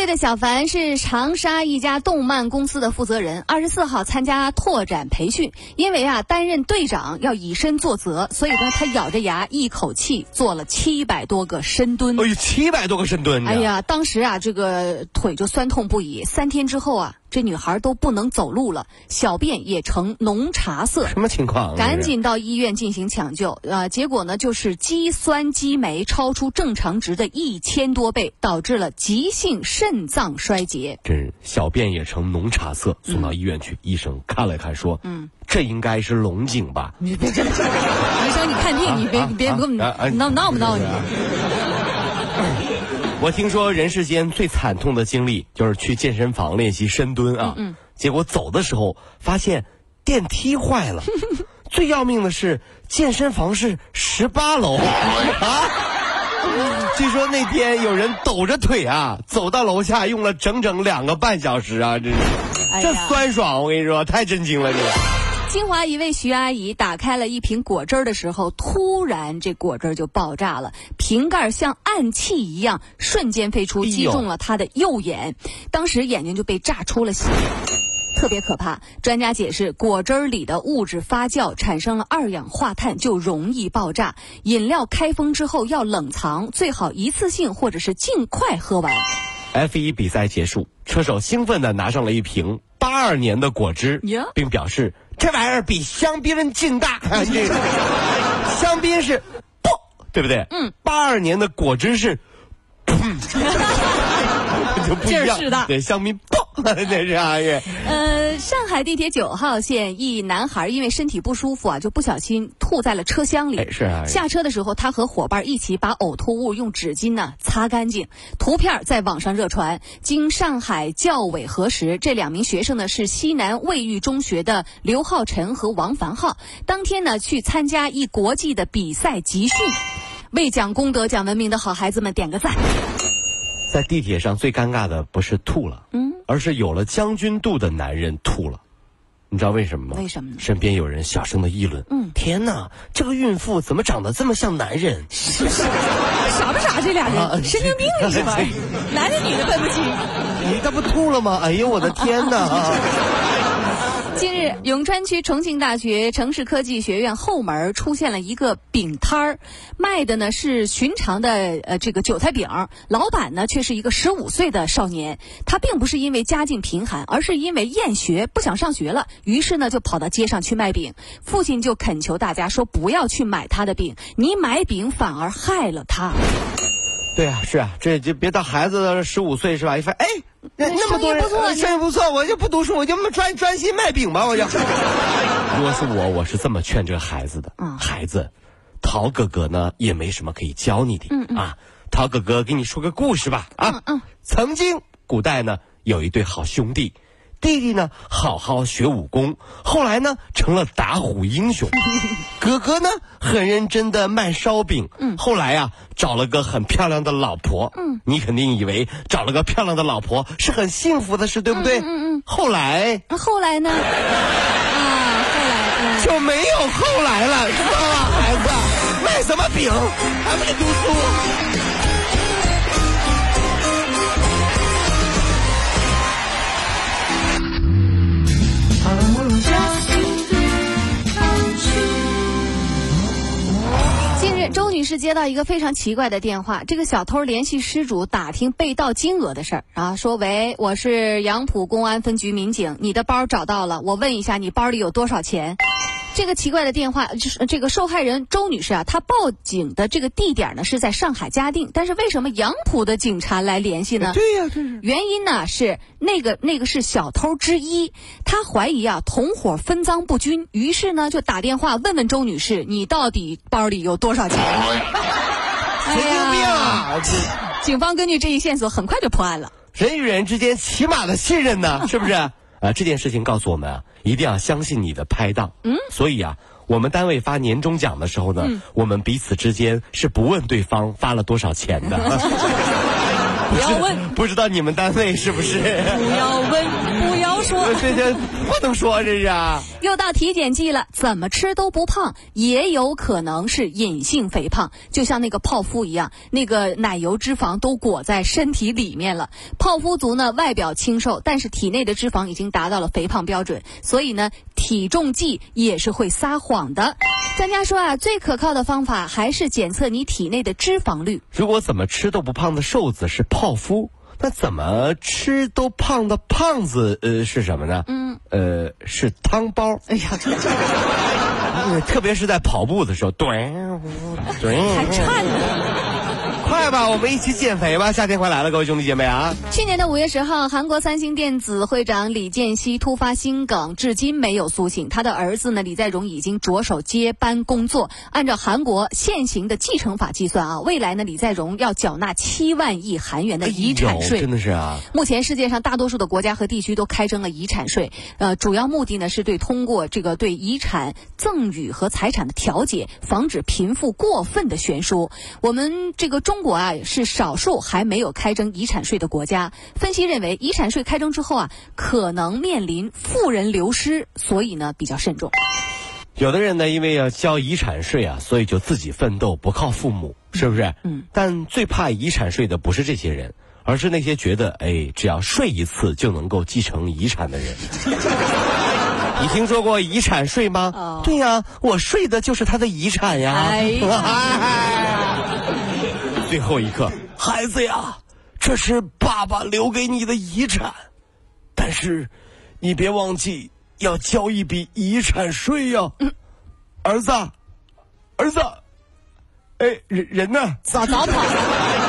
岁的小凡是长沙一家动漫公司的负责人，二十四号参加拓展培训，因为啊担任队长要以身作则，所以呢他咬着牙一口气做了七百多个深蹲。哎呦，七百多个深蹲！哎呀，当时啊这个腿就酸痛不已，三天之后啊。这女孩都不能走路了，小便也呈浓茶色。什么情况？赶紧到医院进行抢救啊！结果呢，就是肌酸激酶超出正常值的一千多倍，导致了急性肾脏衰竭。真是小便也呈浓茶色，送到医院去，医生看了看说：“嗯，这应该是龙井吧？” 你别这，医生你看病，你别别给我们闹闹不闹你？我听说人世间最惨痛的经历就是去健身房练习深蹲啊，结果走的时候发现电梯坏了，最要命的是健身房是十八楼 啊！据说那天有人抖着腿啊走到楼下，用了整整两个半小时啊！这是，这酸爽，我跟你说，太震惊了，这个。清华一位徐阿姨打开了一瓶果汁的时候，突然这果汁就爆炸了，瓶盖像暗器一样瞬间飞出，击中了她的右眼，当时眼睛就被炸出了血，特别可怕。专家解释，果汁里的物质发酵产生了二氧化碳，就容易爆炸。饮料开封之后要冷藏，最好一次性或者是尽快喝完。F 一比赛结束，车手兴奋地拿上了一瓶八二年的果汁，并表示。这玩意儿比香槟劲大，这个香槟是不，对不对？嗯，八二年的果汁是，就不一样，对香槟不。这是阿月。呃，上海地铁九号线一男孩因为身体不舒服啊，就不小心吐在了车厢里。是啊。下车的时候，他和伙伴一起把呕吐物用纸巾呢擦干净。图片在网上热传。经上海教委核实，这两名学生呢是西南卫浴中学的刘浩辰和王凡浩。当天呢去参加一国际的比赛集训，为讲功德、讲文明的好孩子们点个赞。在地铁上最尴尬的不是吐了，嗯，而是有了将军肚的男人吐了，你知道为什么吗？为什么呢？身边有人小声的议论，嗯，天哪，这个孕妇怎么长得这么像男人？是 傻不傻？这俩人神经病是吧？男的女的分不清。你这不吐了吗？哎呦我的天哪！近日，永川区重庆大学城市科技学院后门出现了一个饼摊儿，卖的呢是寻常的呃这个韭菜饼，老板呢却是一个十五岁的少年。他并不是因为家境贫寒，而是因为厌学不想上学了，于是呢就跑到街上去卖饼。父亲就恳求大家说不要去买他的饼，你买饼反而害了他。对啊，是啊，这就别到孩子十五岁是吧？一发哎。那那么多人，生意不错，我就不读书，我就专专心卖饼吧，我就。如果是我，我是这么劝这个孩子的。嗯，孩子，陶哥哥呢也没什么可以教你的。嗯嗯。啊，陶哥哥给你说个故事吧。啊嗯嗯。曾经古代呢有一对好兄弟。弟弟呢，好好学武功，后来呢，成了打虎英雄。哥哥呢，很认真的卖烧饼。嗯，后来呀，找了个很漂亮的老婆。嗯，你肯定以为找了个漂亮的老婆是很幸福的事，对不对？嗯嗯。后来，后来呢？啊，后来就没有后来了，知道吗？孩子，卖什么饼？还没读书。女士接到一个非常奇怪的电话，这个小偷联系失主打听被盗金额的事儿啊，说：“喂，我是杨浦公安分局民警，你的包找到了，我问一下，你包里有多少钱？”这个奇怪的电话就是这个受害人周女士啊，她报警的这个地点呢是在上海嘉定，但是为什么杨浦的警察来联系呢？对呀，这是原因呢是那个那个是小偷之一，他怀疑啊同伙分赃不均，于是呢就打电话问问周女士，你到底包里有多少钱？神经病啊！警方根据这一线索很快就破案了。人与人之间起码的信任呢，是不是？啊，这件事情告诉我们啊，一定要相信你的拍档。嗯，所以啊，我们单位发年终奖的时候呢，我们彼此之间是不问对方发了多少钱的。不要问，不知道你们单位是不是？不要问，说，这这不能说这是。又到体检季了，怎么吃都不胖，也有可能是隐性肥胖，就像那个泡芙一样，那个奶油脂肪都裹在身体里面了。泡芙族呢，外表清瘦，但是体内的脂肪已经达到了肥胖标准，所以呢，体重计也是会撒谎的。专家说啊，最可靠的方法还是检测你体内的脂肪率。如果怎么吃都不胖的瘦子是泡芙，那怎么吃都胖的胖子呃是什么呢？嗯，呃是汤包。哎呀，特别是在跑步的时候，对，对，还颤呢。快吧，我们一起减肥吧！夏天快来了，各位兄弟姐妹啊！去年的五月十号，韩国三星电子会长李健熙突发心梗，至今没有苏醒。他的儿子呢，李在镕已经着手接班工作。按照韩国现行的继承法计算啊，未来呢，李在镕要缴纳七万亿韩元的遗产税。真的是啊！目前世界上大多数的国家和地区都开征了遗产税，呃，主要目的呢是对通过这个对遗产赠与和财产的调节，防止贫富过分的悬殊。我们这个中。中国啊是少数还没有开征遗产税的国家。分析认为，遗产税开征之后啊，可能面临富人流失，所以呢比较慎重。有的人呢，因为要交遗产税啊，所以就自己奋斗，不靠父母，是不是？嗯。但最怕遗产税的不是这些人，而是那些觉得哎，只要睡一次就能够继承遗产的人。你听说过遗产税吗？哦。对呀，我睡的就是他的遗产呀。哎呀。最后一刻，孩子呀，这是爸爸留给你的遗产，但是你别忘记要交一笔遗产税呀，儿子，儿子，哎，人人呢？早早跑。了，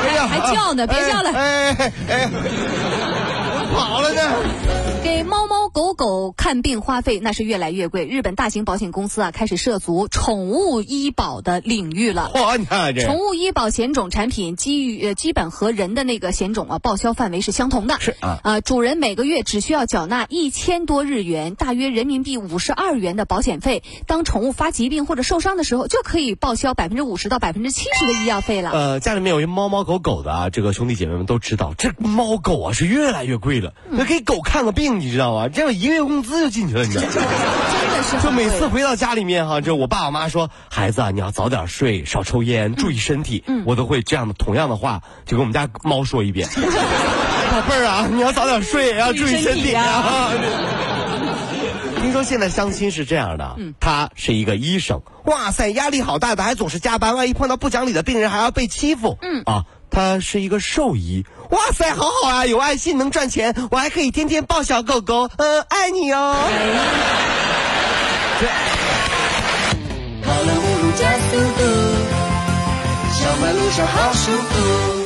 哎呀，还叫呢，别叫了，哎哎，跑了呢。给猫猫狗狗看病花费那是越来越贵，日本大型保险公司啊开始涉足宠物医保的领域了。哇，你看这宠物医保险种产品基于呃基本和人的那个险种啊报销范围是相同的。是啊，呃主人每个月只需要缴纳一千多日元，大约人民币五十二元的保险费。当宠物发疾病或者受伤的时候，就可以报销百分之五十到百分之七十的医药费了。呃，家里面有一猫猫狗狗的啊，这个兄弟姐妹们都知道，这猫狗啊是越来越贵了。那给狗看个病。你知道吗？这样一个月工资就进去了，你知道吗？真的是。就每次回到家里面哈，就我爸我妈说：“孩子啊，你要早点睡，少抽烟，注意身体。”嗯，我都会这样的同样的话，就跟我们家猫说一遍：“ 宝贝儿啊，你要早点睡，要注意身体啊。” 听说现在相亲是这样的，他是一个医生，哇塞，压力好大的，还总是加班，万一碰到不讲理的病人，还要被欺负。嗯啊。他是一个兽医，哇塞，好好啊，有爱心能赚钱，我还可以天天抱小狗狗，嗯，爱你哦。跑了五路加速度，小马路上好舒服。